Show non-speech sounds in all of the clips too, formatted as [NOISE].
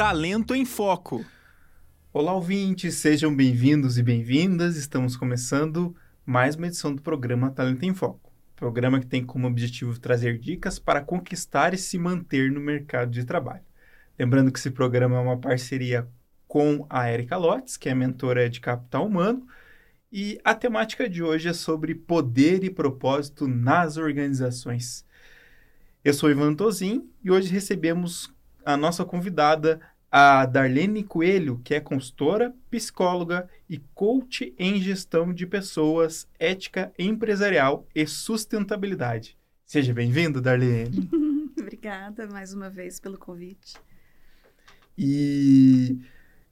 Talento em Foco. Olá, ouvintes, sejam bem-vindos e bem-vindas. Estamos começando mais uma edição do programa Talento em Foco. Programa que tem como objetivo trazer dicas para conquistar e se manter no mercado de trabalho. Lembrando que esse programa é uma parceria com a Erika Lotes, que é mentora de capital humano, e a temática de hoje é sobre poder e propósito nas organizações. Eu sou Ivan Tozin e hoje recebemos a nossa convidada, a Darlene Coelho, que é consultora, psicóloga e coach em gestão de pessoas, ética empresarial e sustentabilidade. Seja bem-vindo, Darlene. [LAUGHS] Obrigada mais uma vez pelo convite. E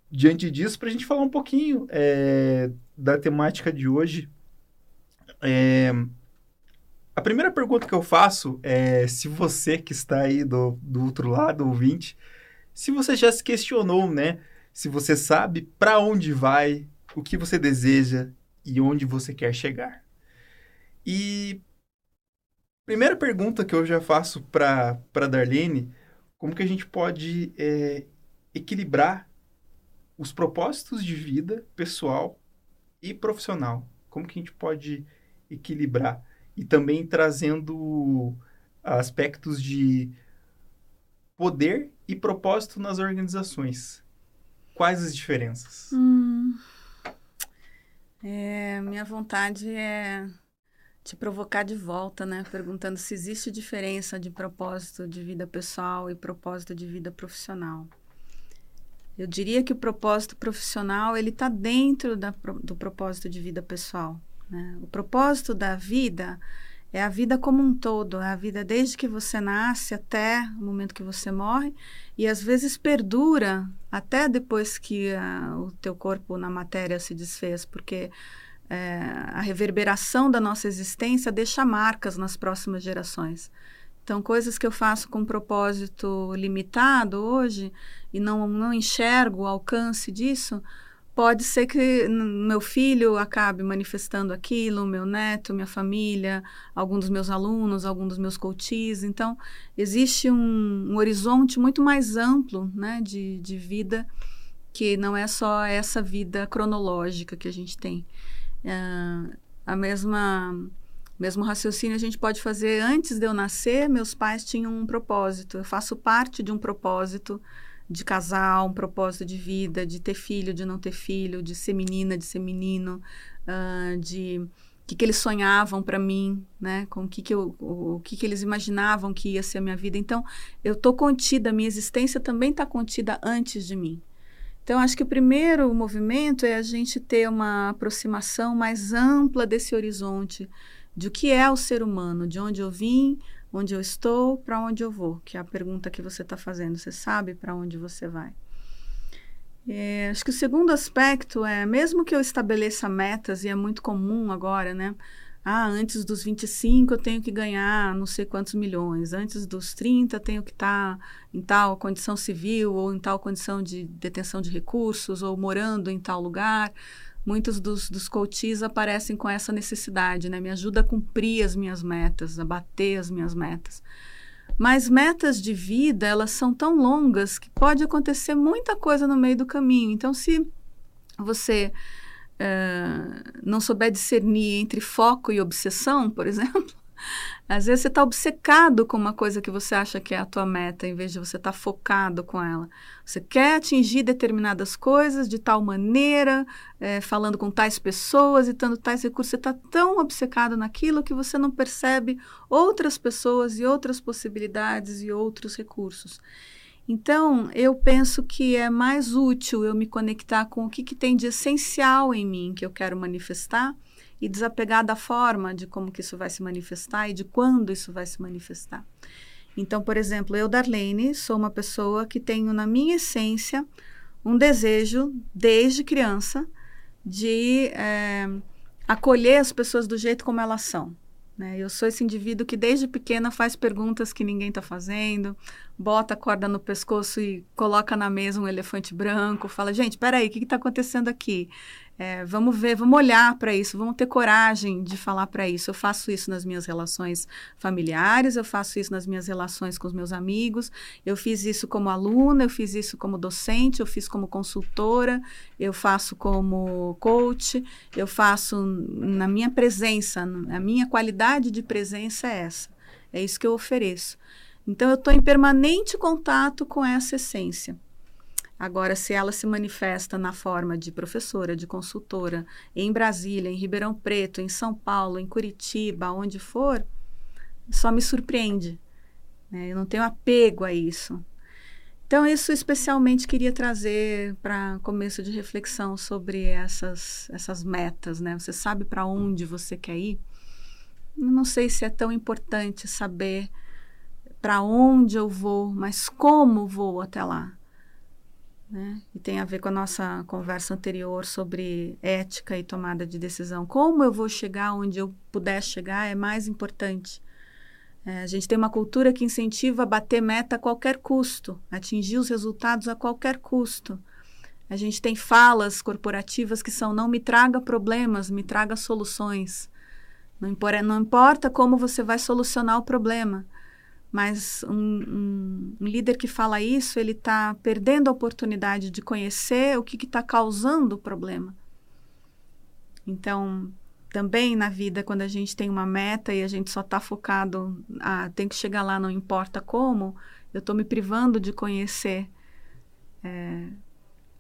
diante disso, para a gente falar um pouquinho é, da temática de hoje, é, a primeira pergunta que eu faço é se você que está aí do, do outro lado, ouvinte, se você já se questionou, né? Se você sabe para onde vai, o que você deseja e onde você quer chegar. E primeira pergunta que eu já faço para Darlene, como que a gente pode é, equilibrar os propósitos de vida pessoal e profissional? Como que a gente pode equilibrar? E também trazendo aspectos de poder e propósito nas organizações. Quais as diferenças? Hum, é, minha vontade é te provocar de volta, né? Perguntando se existe diferença de propósito de vida pessoal e propósito de vida profissional. Eu diria que o propósito profissional ele está dentro da, do propósito de vida pessoal. Né? O propósito da vida é a vida como um todo, é a vida desde que você nasce até o momento que você morre e às vezes perdura até depois que uh, o teu corpo na matéria se desfez, porque é, a reverberação da nossa existência deixa marcas nas próximas gerações. Então, coisas que eu faço com um propósito limitado hoje e não, não enxergo o alcance disso, pode ser que meu filho acabe manifestando aquilo, meu neto, minha família, algum dos meus alunos, algum dos meus coaches. Então, existe um, um horizonte muito mais amplo né, de, de vida, que não é só essa vida cronológica que a gente tem. Uh, a mesma mesmo raciocínio a gente pode fazer antes de eu nascer, meus pais tinham um propósito. Eu faço parte de um propósito de casal, um propósito de vida, de ter filho, de não ter filho, de ser menina, de ser menino, uh, de o que, que eles sonhavam para mim, né? Com o que, que, eu, o, o que, que eles imaginavam que ia ser a minha vida. Então, eu estou contida, a minha existência também está contida antes de mim. Então, acho que o primeiro movimento é a gente ter uma aproximação mais ampla desse horizonte, de o que é o ser humano, de onde eu vim, onde eu estou, para onde eu vou, que é a pergunta que você está fazendo. Você sabe para onde você vai? É, acho que o segundo aspecto é, mesmo que eu estabeleça metas, e é muito comum agora, né? Ah, antes dos 25 eu tenho que ganhar não sei quantos milhões, antes dos 30 tenho que estar tá em tal condição civil ou em tal condição de detenção de recursos ou morando em tal lugar muitos dos, dos coaches aparecem com essa necessidade, né? Me ajuda a cumprir as minhas metas, a bater as minhas metas. Mas metas de vida, elas são tão longas que pode acontecer muita coisa no meio do caminho. Então, se você uh, não souber discernir entre foco e obsessão, por [LAUGHS] exemplo, às vezes você está obcecado com uma coisa que você acha que é a tua meta, em vez de você estar tá focado com ela. Você quer atingir determinadas coisas de tal maneira, é, falando com tais pessoas e tendo tais recursos. Você está tão obcecado naquilo que você não percebe outras pessoas e outras possibilidades e outros recursos. Então, eu penso que é mais útil eu me conectar com o que, que tem de essencial em mim que eu quero manifestar e desapegar da forma de como que isso vai se manifestar e de quando isso vai se manifestar. Então, por exemplo, eu, Darlene, sou uma pessoa que tenho na minha essência um desejo, desde criança, de é, acolher as pessoas do jeito como elas são. Né? Eu sou esse indivíduo que desde pequena faz perguntas que ninguém está fazendo, bota a corda no pescoço e coloca na mesa um elefante branco, fala, gente, peraí, o que está acontecendo aqui? É, vamos ver, vamos olhar para isso, vamos ter coragem de falar para isso. Eu faço isso nas minhas relações familiares, eu faço isso nas minhas relações com os meus amigos, eu fiz isso como aluna, eu fiz isso como docente, eu fiz como consultora, eu faço como coach, eu faço na minha presença, a minha qualidade de presença é essa. É isso que eu ofereço. Então, eu estou em permanente contato com essa essência. Agora, se ela se manifesta na forma de professora, de consultora, em Brasília, em Ribeirão Preto, em São Paulo, em Curitiba, onde for, só me surpreende. Né? Eu não tenho apego a isso. Então, isso especialmente queria trazer para começo de reflexão sobre essas, essas metas. Né? Você sabe para onde você quer ir? Eu não sei se é tão importante saber para onde eu vou, mas como vou até lá. Né? E tem a ver com a nossa conversa anterior sobre ética e tomada de decisão. Como eu vou chegar onde eu puder chegar é mais importante. É, a gente tem uma cultura que incentiva a bater meta a qualquer custo, atingir os resultados a qualquer custo. A gente tem falas corporativas que são: não me traga problemas, me traga soluções. Não importa, não importa como você vai solucionar o problema. Mas um, um, líder que fala isso, ele está perdendo a oportunidade de conhecer o que está causando o problema. Então, também na vida, quando a gente tem uma meta e a gente só está focado, ah, tem que chegar lá, não importa como, eu estou me privando de conhecer é,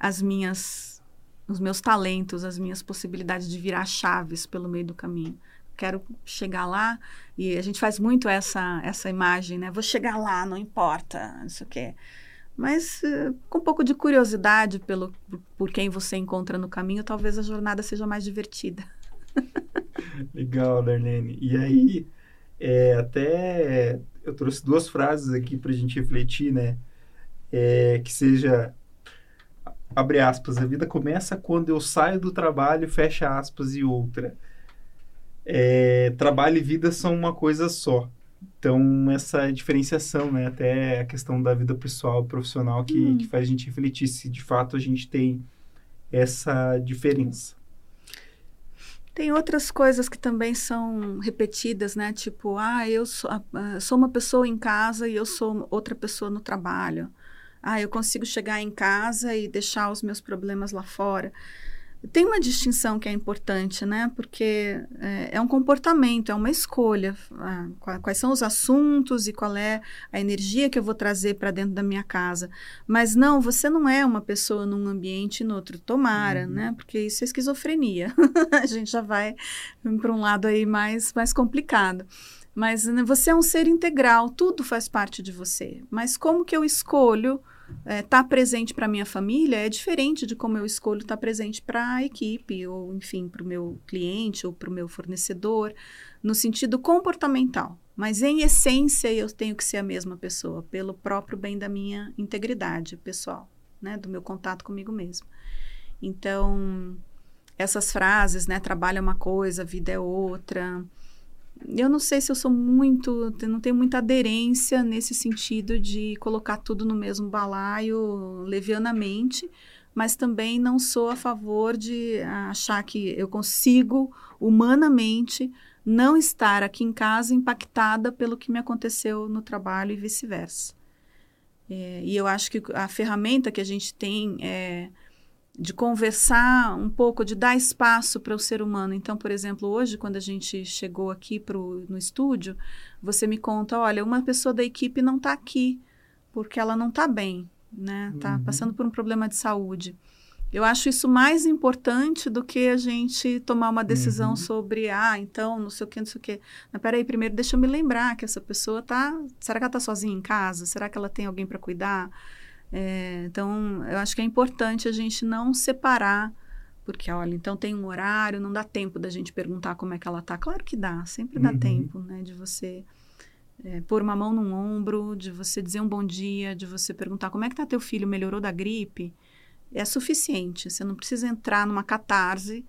as minhas, os meus talentos, as minhas possibilidades de virar chaves pelo meio do caminho quero chegar lá. E a gente faz muito essa, essa imagem, né? Vou chegar lá, não importa, não sei o quê. Mas uh, com um pouco de curiosidade pelo, por quem você encontra no caminho, talvez a jornada seja mais divertida. [LAUGHS] Legal, Darlene. E aí, é, até eu trouxe duas frases aqui para a gente refletir, né? É, que seja abre aspas, a vida começa quando eu saio do trabalho, fecha aspas, e outra é, trabalho e vida são uma coisa só. Então, essa diferenciação, né? Até a questão da vida pessoal e profissional que, hum. que faz a gente refletir se de fato a gente tem essa diferença. Tem outras coisas que também são repetidas, né? Tipo, ah, eu sou, uh, sou uma pessoa em casa e eu sou outra pessoa no trabalho. Ah, eu consigo chegar em casa e deixar os meus problemas lá fora. Tem uma distinção que é importante, né? Porque é, é um comportamento, é uma escolha. Ah, quais são os assuntos e qual é a energia que eu vou trazer para dentro da minha casa. Mas não, você não é uma pessoa num ambiente e no outro. Tomara, uhum. né? Porque isso é esquizofrenia. [LAUGHS] a gente já vai para um lado aí mais, mais complicado. Mas né, você é um ser integral, tudo faz parte de você. Mas como que eu escolho estar é, tá presente para minha família é diferente de como eu escolho estar tá presente para a equipe, ou enfim, para o meu cliente ou para o meu fornecedor, no sentido comportamental. Mas em essência eu tenho que ser a mesma pessoa, pelo próprio bem da minha integridade pessoal, né, do meu contato comigo mesmo. Então, essas frases, né, trabalho é uma coisa, vida é outra, eu não sei se eu sou muito, não tenho muita aderência nesse sentido de colocar tudo no mesmo balaio levianamente, mas também não sou a favor de achar que eu consigo humanamente não estar aqui em casa impactada pelo que me aconteceu no trabalho e vice-versa. É, e eu acho que a ferramenta que a gente tem é de conversar um pouco, de dar espaço para o ser humano. Então, por exemplo, hoje, quando a gente chegou aqui pro, no estúdio, você me conta: olha, uma pessoa da equipe não está aqui porque ela não está bem, né? Está uhum. passando por um problema de saúde. Eu acho isso mais importante do que a gente tomar uma decisão uhum. sobre, ah, então, não sei o que, não sei o que. Mas peraí, primeiro deixa eu me lembrar que essa pessoa tá. Será que ela está sozinha em casa? Será que ela tem alguém para cuidar? É, então, eu acho que é importante a gente não separar, porque, olha, então tem um horário, não dá tempo da gente perguntar como é que ela tá. Claro que dá, sempre dá uhum. tempo, né, de você é, pôr uma mão no ombro, de você dizer um bom dia, de você perguntar como é que tá teu filho, melhorou da gripe. É suficiente, você não precisa entrar numa catarse,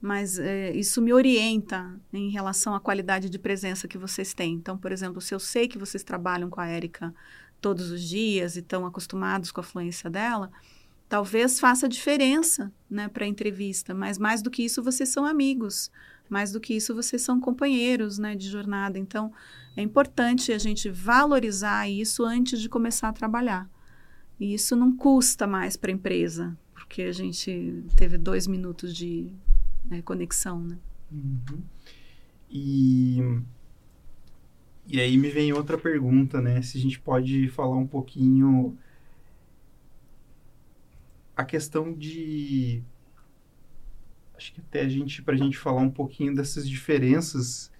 mas é, isso me orienta em relação à qualidade de presença que vocês têm. Então, por exemplo, se eu sei que vocês trabalham com a Érica todos os dias e estão acostumados com a fluência dela, talvez faça diferença né, para a entrevista, mas mais do que isso, vocês são amigos, mais do que isso, vocês são companheiros né, de jornada. Então, é importante a gente valorizar isso antes de começar a trabalhar. E isso não custa mais para a empresa, porque a gente teve dois minutos de é, conexão. Né? Uhum. E, e aí me vem outra pergunta, né? Se a gente pode falar um pouquinho a questão de acho que até a gente para a gente falar um pouquinho dessas diferenças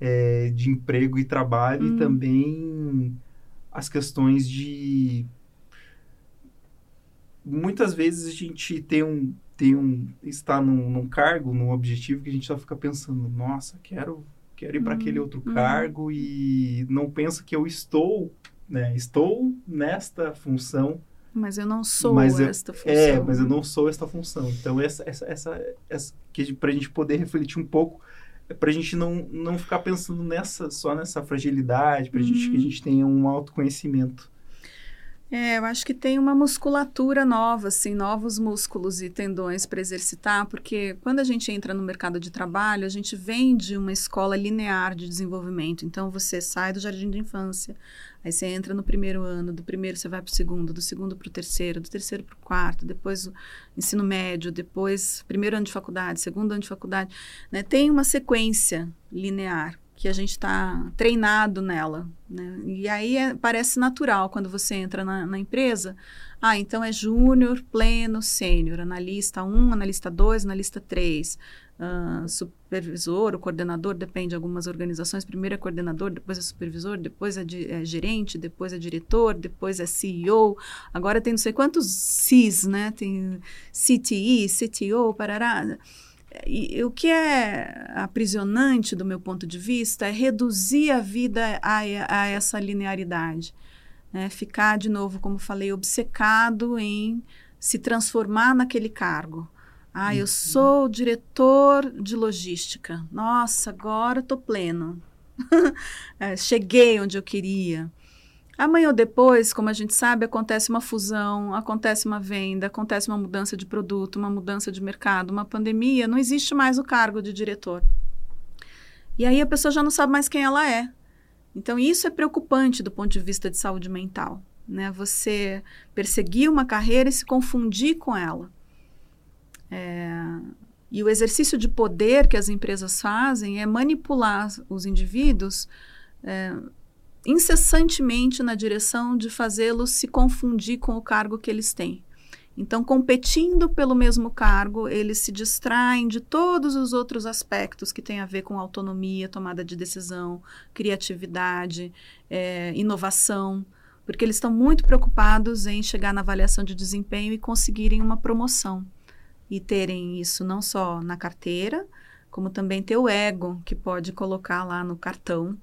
é, de emprego e trabalho hum. e também as questões de muitas vezes a gente tem um tem um está num, num cargo num objetivo que a gente só fica pensando nossa quero quero ir para aquele hum, outro hum. cargo e não pensa que eu estou né estou nesta função mas eu não sou mas esta eu, função. É, mas eu não sou esta função. Então, essa, essa, essa, essa que para a gente poder refletir um pouco, é para a gente não, não ficar pensando nessa só nessa fragilidade, para uhum. gente que a uhum. gente tenha um autoconhecimento. É, eu acho que tem uma musculatura nova, assim, novos músculos e tendões para exercitar, porque quando a gente entra no mercado de trabalho, a gente vem de uma escola linear de desenvolvimento. Então, você sai do jardim de infância, aí você entra no primeiro ano, do primeiro você vai para o segundo, do segundo para o terceiro, do terceiro para o quarto, depois o ensino médio, depois primeiro ano de faculdade, segundo ano de faculdade. Né? Tem uma sequência linear que a gente está treinado nela. Né? E aí é, parece natural quando você entra na, na empresa. Ah, então é júnior, pleno, sênior, analista 1, analista 2, analista 3. Uh, supervisor, o coordenador, depende de algumas organizações. Primeiro é coordenador, depois é supervisor, depois é, é, gerente, depois é diretor, depois é CEO. Agora tem não sei quantos Cs, né? Tem CTE, CTO, parará. E, o que é aprisionante do meu ponto de vista é reduzir a vida a, a essa linearidade. Né? Ficar, de novo, como falei, obcecado em se transformar naquele cargo. Ah, eu uhum. sou diretor de logística. Nossa, agora estou pleno. [LAUGHS] é, cheguei onde eu queria. Amanhã ou depois, como a gente sabe, acontece uma fusão, acontece uma venda, acontece uma mudança de produto, uma mudança de mercado, uma pandemia, não existe mais o cargo de diretor. E aí a pessoa já não sabe mais quem ela é. Então isso é preocupante do ponto de vista de saúde mental, né? Você perseguir uma carreira e se confundir com ela. É... E o exercício de poder que as empresas fazem é manipular os indivíduos é, incessantemente na direção de fazê-los se confundir com o cargo que eles têm. Então, competindo pelo mesmo cargo, eles se distraem de todos os outros aspectos que têm a ver com autonomia, tomada de decisão, criatividade, é, inovação, porque eles estão muito preocupados em chegar na avaliação de desempenho e conseguirem uma promoção. E terem isso não só na carteira, como também ter o ego, que pode colocar lá no cartão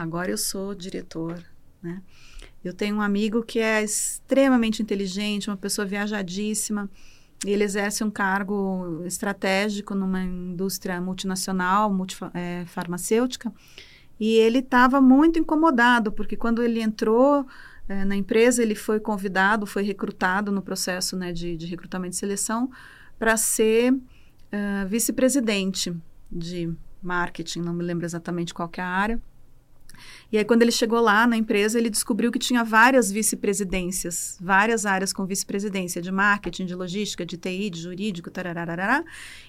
agora eu sou diretor, né? Eu tenho um amigo que é extremamente inteligente, uma pessoa viajadíssima. Ele exerce um cargo estratégico numa indústria multinacional, é, e ele estava muito incomodado, porque quando ele entrou é, na empresa, ele foi convidado, foi recrutado no processo né, de, de recrutamento e seleção para ser uh, vice-presidente de marketing, não me lembro exatamente qual é a área. E aí, quando ele chegou lá na empresa, ele descobriu que tinha várias vice-presidências, várias áreas com vice-presidência de marketing, de logística, de TI, de jurídico, tarararará.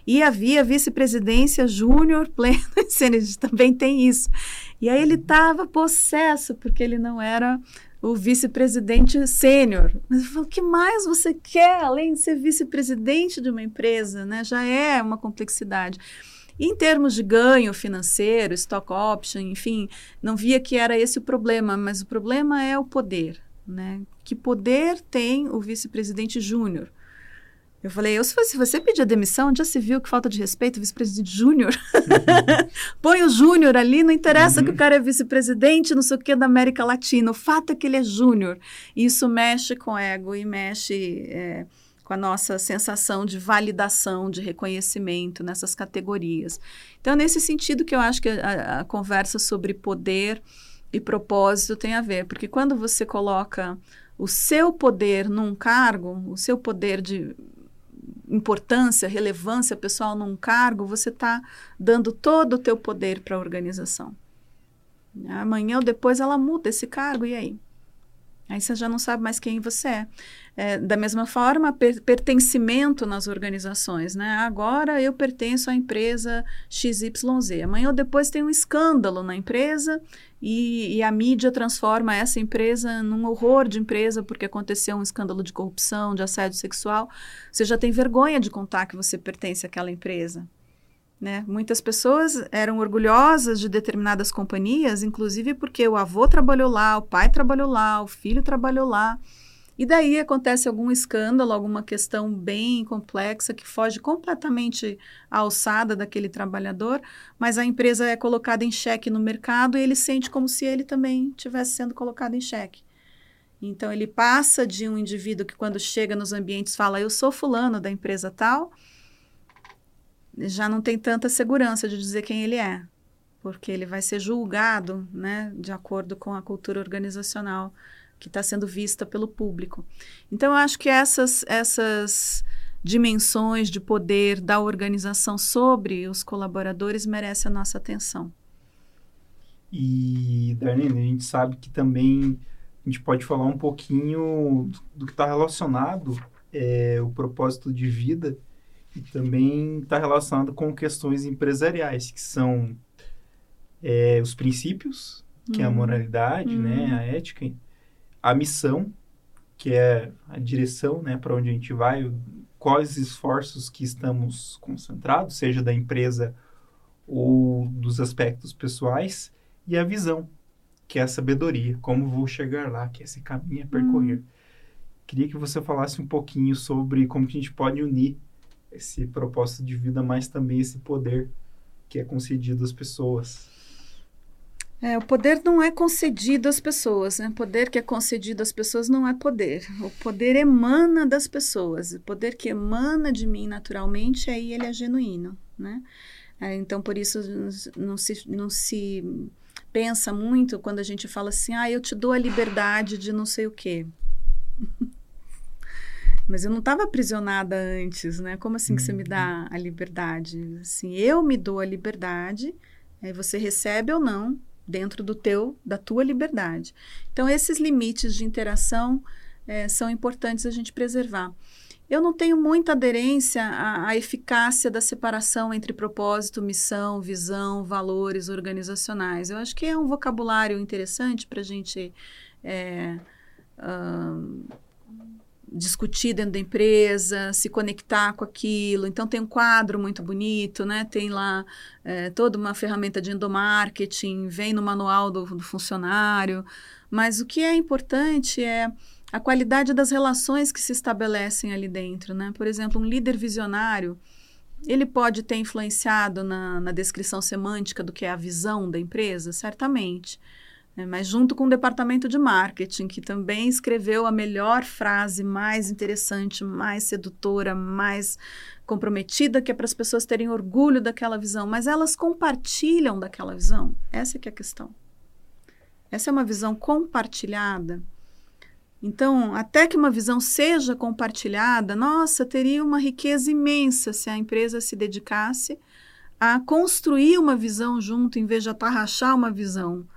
E havia vice-presidência júnior, [LAUGHS] pleno também tem isso. E aí ele estava possesso, porque ele não era o vice-presidente sênior. Mas ele falou, o que mais você quer, além de ser vice-presidente de uma empresa? Né? Já é uma complexidade. Em termos de ganho financeiro, stock option, enfim, não via que era esse o problema, mas o problema é o poder. Né? Que poder tem o vice-presidente júnior? Eu falei, eu, se você pedir a demissão, já se viu que falta de respeito, vice-presidente júnior. Uhum. [LAUGHS] Põe o júnior ali, não interessa uhum. que o cara é vice-presidente, não sei o que, da América Latina. O fato é que ele é júnior. Isso mexe com ego e mexe é, com a nossa sensação de validação, de reconhecimento nessas categorias. Então, nesse sentido que eu acho que a, a conversa sobre poder e propósito tem a ver, porque quando você coloca o seu poder num cargo, o seu poder de importância, relevância pessoal num cargo, você está dando todo o teu poder para a organização. Amanhã ou depois ela muda esse cargo, e aí? Aí você já não sabe mais quem você é. É da mesma forma, per pertencimento nas organizações, né? Agora eu pertenço à empresa XYZ. Amanhã ou depois tem um escândalo na empresa e, e, a mídia transforma essa empresa num horror de empresa porque aconteceu um escândalo de corrupção, de assédio sexual. Você já tem vergonha de contar que você pertence àquela empresa. Né? Muitas pessoas eram orgulhosas de determinadas companhias, inclusive porque o avô trabalhou lá, o pai trabalhou lá, o filho trabalhou lá. E daí acontece algum escândalo, alguma questão bem complexa que foge completamente à alçada daquele trabalhador, mas a empresa é colocada em xeque no mercado e ele sente como se ele também tivesse sendo colocado em xeque. Então ele passa de um indivíduo que quando chega nos ambientes fala eu sou fulano da empresa tal, já não tem tanta segurança de dizer quem ele é, porque ele vai ser julgado, né, de acordo com a cultura organizacional que está sendo vista pelo público. Então, eu acho que essas, essas dimensões de poder da organização sobre os colaboradores merecem a nossa atenção. E, Darlene, a gente sabe que também a gente pode falar um pouquinho do, do que está relacionado é, o propósito de vida e também está relacionado com questões empresariais, que são é, os princípios, que uhum. é a uhum. moralidade, uhum. né, a ética, a missão, que é a direção, né, para onde a gente vai, quais esforços que estamos concentrados, seja da empresa ou dos aspectos pessoais, e a visão, que é a sabedoria, como vou chegar lá, que é esse caminho a percorrer. Uhum. Queria que você falasse um pouquinho sobre como que a gente pode unir esse propósito de vida, mas também esse poder que é concedido às pessoas. É, o poder não é concedido às pessoas, né? O poder que é concedido às pessoas não é poder. O poder emana das pessoas. O poder que emana de mim naturalmente, aí ele é genuíno, né? É, então, por isso, não se, não se pensa muito quando a gente fala assim, ah, eu te dou a liberdade de não sei o quê. [LAUGHS] Mas eu não estava aprisionada antes, né? Como assim que você me dá uhum. a liberdade? Assim, eu me dou a liberdade, aí você recebe ou não dentro do teu, da tua liberdade. Então, esses limites de interação é, são importantes a gente preservar. Eu não tenho muita aderência à, à, eficácia da separação entre propósito, missão, visão, valores organizacionais. Eu acho que é um vocabulário interessante para a gente é, discutir dentro da empresa, se conectar com aquilo. Então tem um quadro muito bonito, né? Tem lá é, toda uma ferramenta de endomarketing, vem no manual do, do funcionário. Mas o que é importante é a qualidade das relações que se estabelecem ali dentro, né? Por exemplo, um líder visionário, ele pode ter influenciado na, na descrição semântica do que é a visão da empresa, certamente. É, mas junto com o departamento de marketing, que também escreveu a melhor frase mais interessante, mais sedutora, mais comprometida, que é para as pessoas terem orgulho daquela visão, mas elas compartilham daquela visão. Essa é que é a questão. Essa é uma visão compartilhada. Então, até que uma visão seja compartilhada, nossa, teria uma riqueza imensa se a empresa se dedicasse a construir uma visão junto, em vez de atarrachar uma visão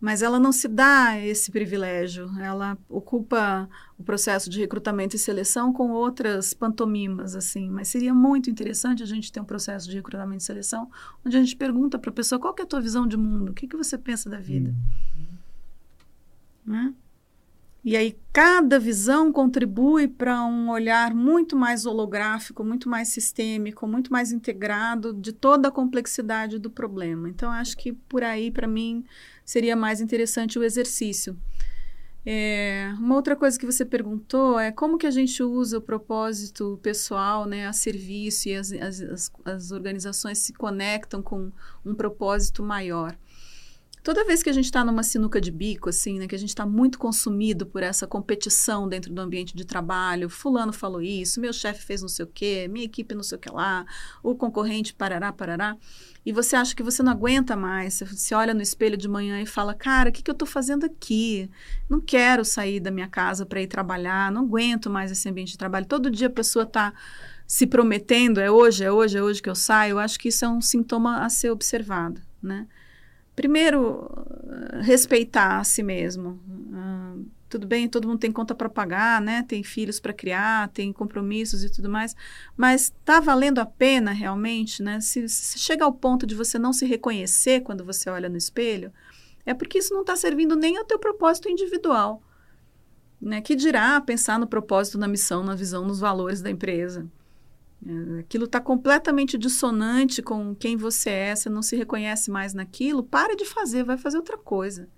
mas ela não se dá esse privilégio. Ela ocupa o processo de recrutamento e seleção com outras pantomimas, assim. Mas seria muito interessante a gente ter um processo de recrutamento e seleção onde a gente pergunta para a pessoa qual é a tua visão de mundo, o que, que você pensa da vida. Uhum. Né? E aí cada visão contribui para um olhar muito mais holográfico, muito mais sistêmico, muito mais integrado de toda a complexidade do problema. Então acho que por aí para mim seria mais interessante o exercício. É, uma outra coisa que você perguntou é como que a gente usa o propósito pessoal né, a serviço e as, as, as organizações se conectam com um propósito maior. Toda vez que a gente está numa sinuca de bico, assim, né, que a gente está muito consumido por essa competição dentro do ambiente de trabalho, fulano falou isso, meu chefe fez não sei o quê, minha equipe não sei o que lá, o concorrente parará, parará, e você acha que você não aguenta mais, você olha no espelho de manhã e fala, cara, o que, que eu estou fazendo aqui? Não quero sair da minha casa para ir trabalhar, não aguento mais esse ambiente de trabalho. Todo dia a pessoa está se prometendo, é hoje, é hoje, é hoje que eu saio, eu acho que isso é um sintoma a ser observado, né? Primeiro, respeitar a si mesmo. Uh, tudo bem, todo mundo tem conta para pagar, né? Tem filhos para criar, tem compromissos e tudo mais, mas está valendo a pena realmente, né? Se, se chega ao ponto de você não se reconhecer quando você olha no espelho, é porque isso não está servindo nem ao teu propósito individual, né? Que dirá pensar no propósito, na missão, na visão, nos valores da empresa. É, aquilo está completamente dissonante com quem você é, você não se reconhece mais naquilo, para de fazer, vai fazer outra coisa.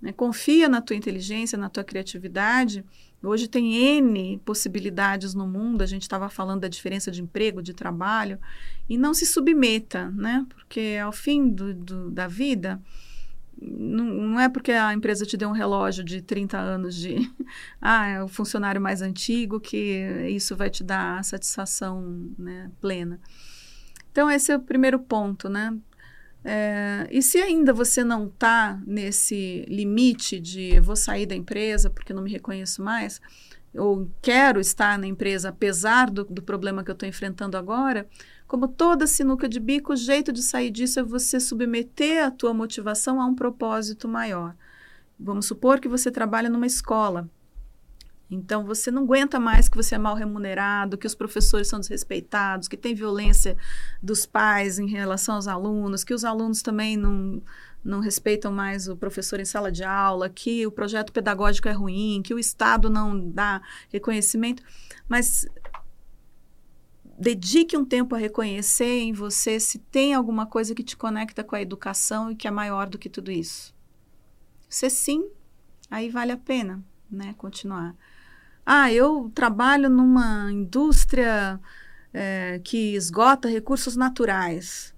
Né? Confia na tua inteligência, na tua criatividade. Hoje tem N possibilidades no mundo, a gente estava falando da diferença de emprego, de trabalho, e não se submeta, né? porque ao fim do, do da vida, não, não, é porque a empresa te deu um relógio de 30 anos de [LAUGHS] ah, é o funcionário mais antigo que isso vai te dar satisfação né, plena. Então, esse é o primeiro ponto, né? É, e se ainda você não está nesse limite de vou sair da empresa porque não me reconheço mais, ou quero estar na empresa apesar do, do problema que eu estou enfrentando agora, como toda sinuca de bico, o jeito de sair disso é você submeter a tua motivação a um propósito maior. Vamos supor que você trabalha numa escola. Então você não aguenta mais que você é mal remunerado, que os professores são desrespeitados, que tem violência dos pais em relação aos alunos, que os alunos também não, não respeitam mais o professor em sala de aula, que o projeto pedagógico é ruim, que o Estado não dá reconhecimento. Mas dedique um tempo a reconhecer em você se tem alguma coisa que te conecta com a educação e que é maior do que tudo isso. Se sim, aí vale a pena, né, continuar. Ah, eu trabalho numa indústria é, que esgota recursos naturais.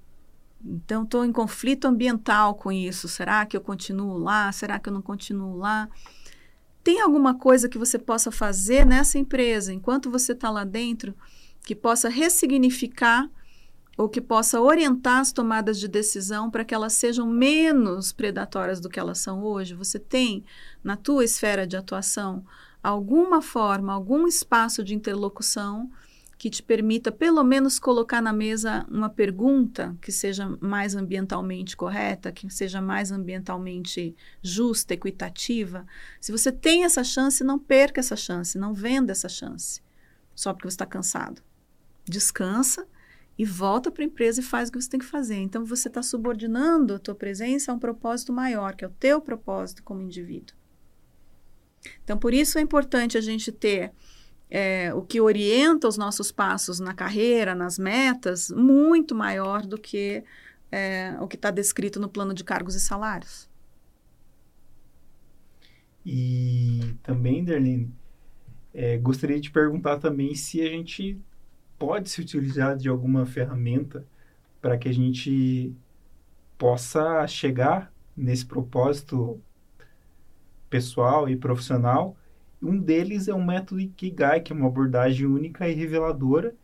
Então, estou em conflito ambiental com isso. Será que eu continuo lá? Será que eu não continuo lá? Tem alguma coisa que você possa fazer nessa empresa enquanto você está lá dentro? Que possa ressignificar ou que possa orientar as tomadas de decisão para que elas sejam menos predatórias do que elas são hoje? Você tem na tua esfera de atuação alguma forma, algum espaço de interlocução que te permita pelo menos colocar na mesa uma pergunta que seja mais ambientalmente correta, que seja mais ambientalmente justa, equitativa. Se você tem essa chance, não perca essa chance, não venda essa chance, só porque você está cansado descansa e volta para a empresa e faz o que você tem que fazer. Então, você está subordinando a tua presença a um propósito maior, que é o teu propósito como indivíduo. Então, por isso é importante a gente ter é, o que orienta os nossos passos na carreira, nas metas, muito maior do que é, o que está descrito no plano de cargos e salários. E também, Darlene, é, gostaria de perguntar também se a gente pode se utilizar de alguma ferramenta para que a gente possa chegar nesse propósito pessoal e profissional. Um deles é o método Ikigai, que é uma abordagem única e reveladora,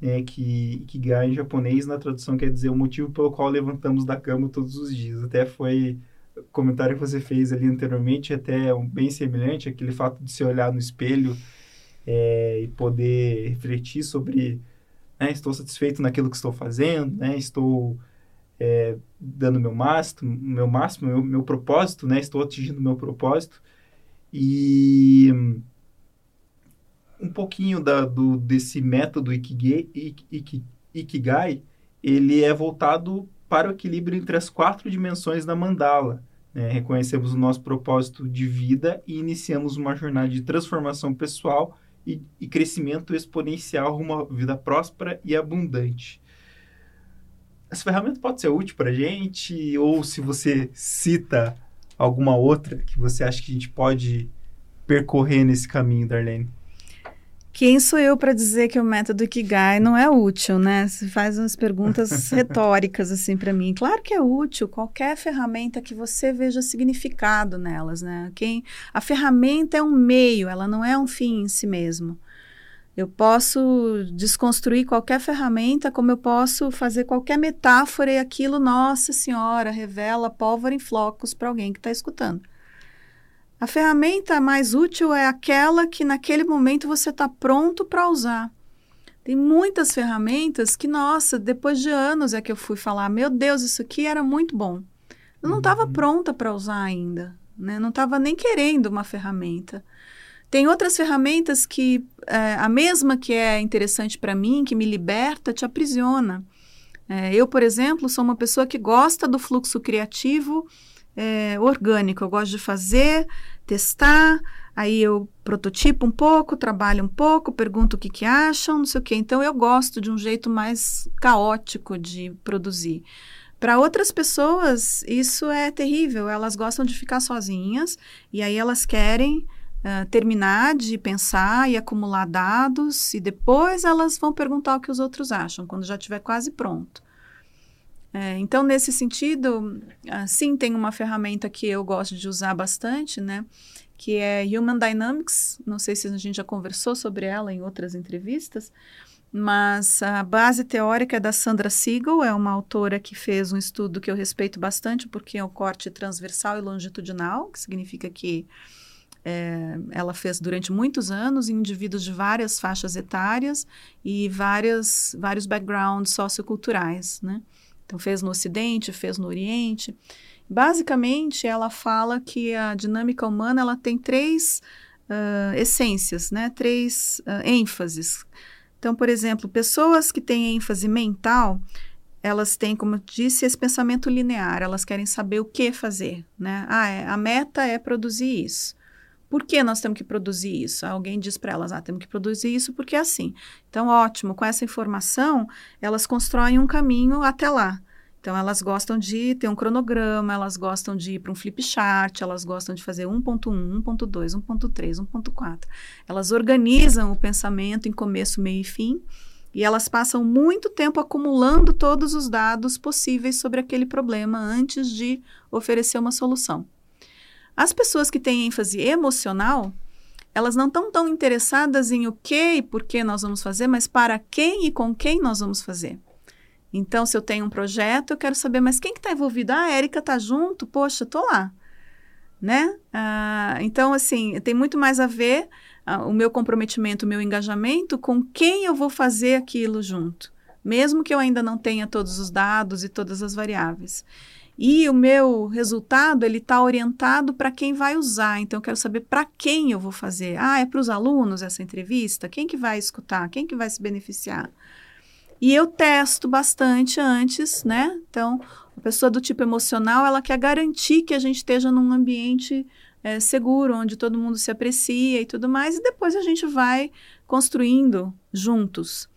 né, que Ikigai em japonês, na tradução, quer dizer o motivo pelo qual levantamos da cama todos os dias. Até foi o comentário que você fez ali anteriormente, até bem semelhante, aquele fato de se olhar no espelho é, e poder refletir sobre né, estou satisfeito naquilo que estou fazendo, né, estou é, dando meu máximo, meu máximo, meu, meu propósito, né, estou atingindo meu propósito e um pouquinho da, do, desse método Ikigai, Ikigai, ele é voltado para o equilíbrio entre as quatro dimensões da mandala. Né? Reconhecemos o nosso propósito de vida e iniciamos uma jornada de transformação pessoal e, e crescimento exponencial rumo a vida próspera e abundante. Essa ferramenta pode ser útil para a gente, ou se você cita alguma outra que você acha que a gente pode percorrer nesse caminho, Darlene? Quem sou eu para dizer que o método Ikigai não é útil, né? Você faz umas perguntas [LAUGHS] retóricas assim para mim. Claro que é útil, qualquer ferramenta que você veja significado nelas, né? Quem a ferramenta é um meio, ela não é um fim em si mesmo. Eu posso desconstruir qualquer ferramenta, como eu posso fazer qualquer metáfora e aquilo, nossa senhora, revela pólvora em flocos para alguém que está escutando. A ferramenta mais útil é aquela que naquele momento você está pronto para usar. Tem muitas ferramentas que, nossa, depois de anos é que eu fui falar, meu Deus, isso aqui era muito bom. Eu não estava uhum. pronta para usar ainda, né? Não estava nem querendo uma ferramenta. Tem outras ferramentas que é, a mesma que é interessante para mim, que me liberta, te aprisiona. É, eu, por exemplo, sou uma pessoa que gosta do fluxo criativo é, orgânico. Eu gosto de fazer, testar, aí eu prototipo um pouco, trabalho um pouco, pergunto o que, que acham, não sei o quê. Então, eu gosto de um jeito mais caótico de produzir. Para outras pessoas, isso é terrível. Elas gostam de ficar sozinhas e aí elas querem uh, terminar de pensar e acumular dados e depois elas vão perguntar o que os outros acham, quando já estiver quase pronto. É, então, nesse sentido, uh, sim, tem uma ferramenta que eu gosto de usar bastante, né? Que é Human Dynamics. Não sei se a gente já conversou sobre ela em outras entrevistas, mas a base teórica é da Sandra Siegel, é uma autora que fez um estudo que eu respeito bastante, porque é o corte transversal e longitudinal, que significa que é, ela fez durante muitos anos em indivíduos de várias faixas etárias e várias, vários backgrounds socioculturais, né? Então, fez no Ocidente, fez no Oriente. Basicamente, ela fala que a dinâmica humana ela tem três uh, essências, né? três uh, ênfases. Então, por exemplo, pessoas que têm ênfase mental, elas têm, como eu disse, esse pensamento linear, elas querem saber o que fazer. Né? Ah, é, a meta é produzir isso. Por que nós temos que produzir isso? Alguém diz para elas, ah, temos que produzir isso porque é assim. Então, ótimo, com essa informação, elas constroem um caminho até lá. Então, elas gostam de ter um cronograma, elas gostam de ir para um flip chart, elas gostam de fazer 1.1, 1.2, 1.3, 1.4. Elas organizam o pensamento em começo, meio e fim, e elas passam muito tempo acumulando todos os dados possíveis sobre aquele problema antes de oferecer uma solução. As pessoas que têm ênfase emocional, elas não estão tão interessadas em o que e por que nós vamos fazer, mas para quem e com quem nós vamos fazer. Então, se eu tenho um projeto, eu quero saber, mas quem que está envolvido? Ah, a Érica está junto? Poxa, estou lá. Né? Ah, então, assim, tem muito mais a ver ah, o meu comprometimento, o meu engajamento com quem eu vou fazer aquilo junto, mesmo que eu ainda não tenha todos os dados e todas as variáveis. E o meu resultado ele está orientado para quem vai usar. Então eu quero saber para quem eu vou fazer. Ah, é para os alunos essa entrevista? Quem que vai escutar? Quem que vai se beneficiar? E eu testo bastante antes, né? Então, a pessoa do tipo emocional, ela quer garantir que a gente esteja num ambiente é, seguro, onde todo mundo se aprecia e tudo mais, e depois a gente vai construindo juntos.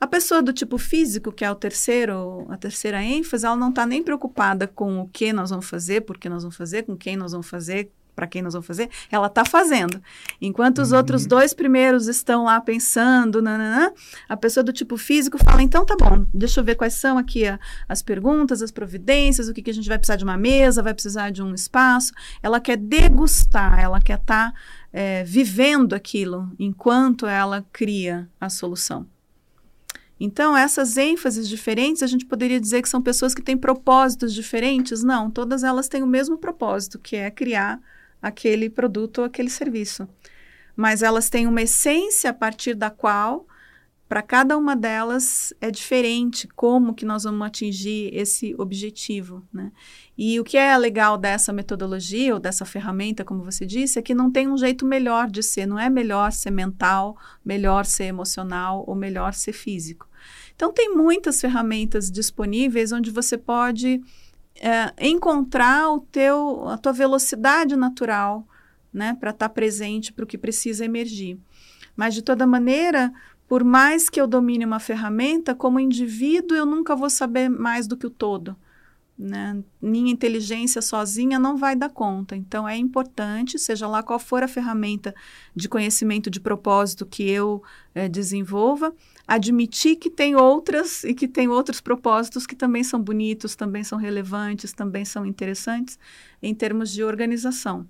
A pessoa do tipo físico, que é o terceiro, a terceira ênfase, ela não está nem preocupada com o que nós vamos fazer, por que nós vamos fazer, com quem nós vamos fazer, para quem nós vamos fazer, ela está fazendo. Enquanto os uhum. outros dois primeiros estão lá pensando, nananã, a pessoa do tipo físico fala: então tá bom, deixa eu ver quais são aqui a, as perguntas, as providências, o que, que a gente vai precisar de uma mesa, vai precisar de um espaço. Ela quer degustar, ela quer estar tá, é, vivendo aquilo enquanto ela cria a solução. Então, essas ênfases diferentes, a gente poderia dizer que são pessoas que têm propósitos diferentes? Não, todas elas têm o mesmo propósito, que é criar aquele produto ou aquele serviço. Mas elas têm uma essência a partir da qual, para cada uma delas, é diferente como que nós vamos atingir esse objetivo, né? E o que é legal dessa metodologia ou dessa ferramenta, como você disse, é que não tem um jeito melhor de ser, não é melhor ser mental, melhor ser emocional ou melhor ser físico. Então, tem muitas ferramentas disponíveis onde você pode é, encontrar o teu, a tua velocidade natural, né, para estar tá presente para o que precisa emergir. Mas, de toda maneira, por mais que eu domine uma ferramenta, como indivíduo, eu nunca vou saber mais do que o todo Né? Minha inteligência sozinha não vai dar conta. Então, é importante, seja lá qual for a ferramenta de conhecimento de propósito que eu é, desenvolva, admitir que tem outras e que tem outros propósitos que também são bonitos, também são relevantes, também são interessantes em termos de organização.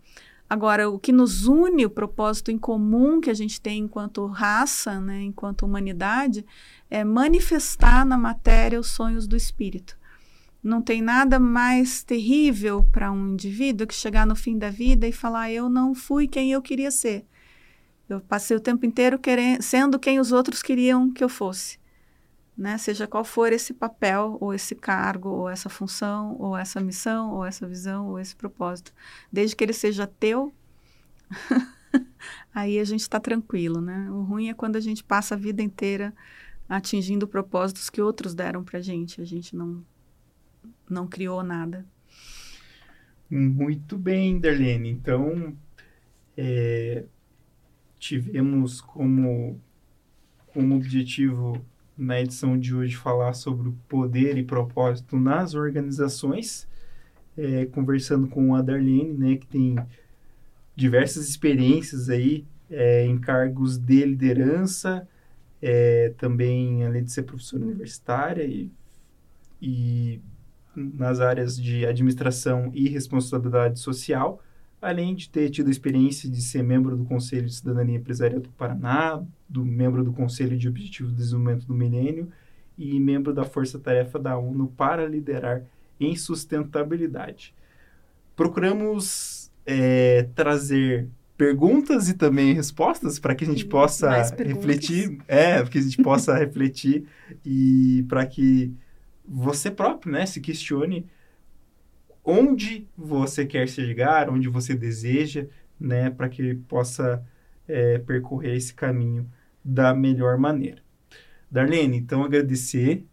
Agora, o que nos une, o propósito em comum que a gente tem enquanto raça, né, enquanto humanidade, é manifestar na matéria os sonhos do espírito. Não tem nada mais terrível para um indivíduo que chegar no fim da vida e falar: Eu não fui quem eu queria ser. Eu passei o tempo inteiro querendo, sendo quem os outros queriam que eu fosse. Né? Seja qual for esse papel, ou esse cargo, ou essa função, ou essa missão, ou essa visão, ou esse propósito. Desde que ele seja teu, [LAUGHS] aí a gente está tranquilo. Né? O ruim é quando a gente passa a vida inteira atingindo propósitos que outros deram para a gente. A gente não não criou nada. Muito bem, Darlene. Então, é, tivemos como, como objetivo na edição de hoje falar sobre o poder e propósito nas organizações, é, conversando com a Darlene, né, que tem diversas experiências aí é, em cargos de liderança, é, também além de ser professora universitária e, e nas áreas de administração e responsabilidade social, além de ter tido a experiência de ser membro do Conselho de Cidadania Empresarial do Paraná, do membro do Conselho de Objetivos de Desenvolvimento do Milênio e membro da Força Tarefa da ONU para liderar em sustentabilidade. Procuramos é, trazer perguntas e também respostas para que a gente possa refletir, é, para que a gente possa [LAUGHS] refletir e para que você próprio, né, se questione onde você quer chegar, onde você deseja, né, para que possa é, percorrer esse caminho da melhor maneira. Darlene, então agradecer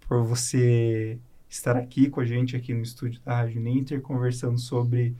por você estar aqui com a gente aqui no estúdio da Rádio Ninter, conversando sobre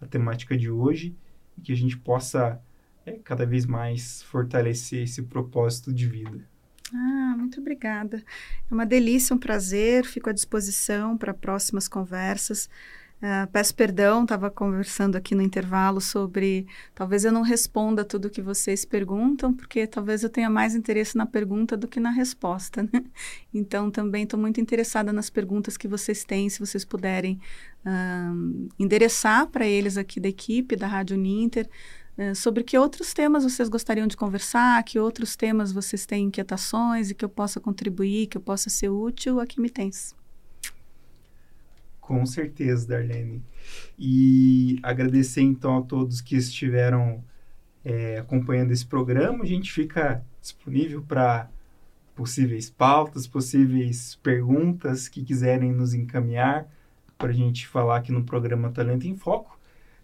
a temática de hoje e que a gente possa é, cada vez mais fortalecer esse propósito de vida. Ah, muito obrigada. É uma delícia, um prazer. Fico à disposição para próximas conversas. Uh, peço perdão, estava conversando aqui no intervalo sobre. Talvez eu não responda tudo que vocês perguntam, porque talvez eu tenha mais interesse na pergunta do que na resposta. Né? [LAUGHS] Então, também estou muito interessada nas perguntas que vocês têm, se vocês puderem uh, endereçar para eles aqui da equipe da Rádio Ninter. É, sobre que outros temas vocês gostariam de conversar, que outros temas vocês têm inquietações e que eu possa contribuir, que eu possa ser útil, aqui me tens. Com certeza, Darlene. E agradecer então a todos que estiveram é, acompanhando esse programa. A gente fica disponível para possíveis pautas, possíveis perguntas que quiserem nos encaminhar para a gente falar aqui no programa Talento em Foco.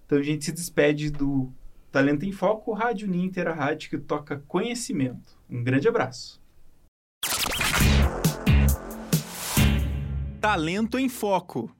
Então a gente se despede do Talento em Foco, Rádio Ninter, a rádio que toca conhecimento. Um grande abraço. Talento em Foco.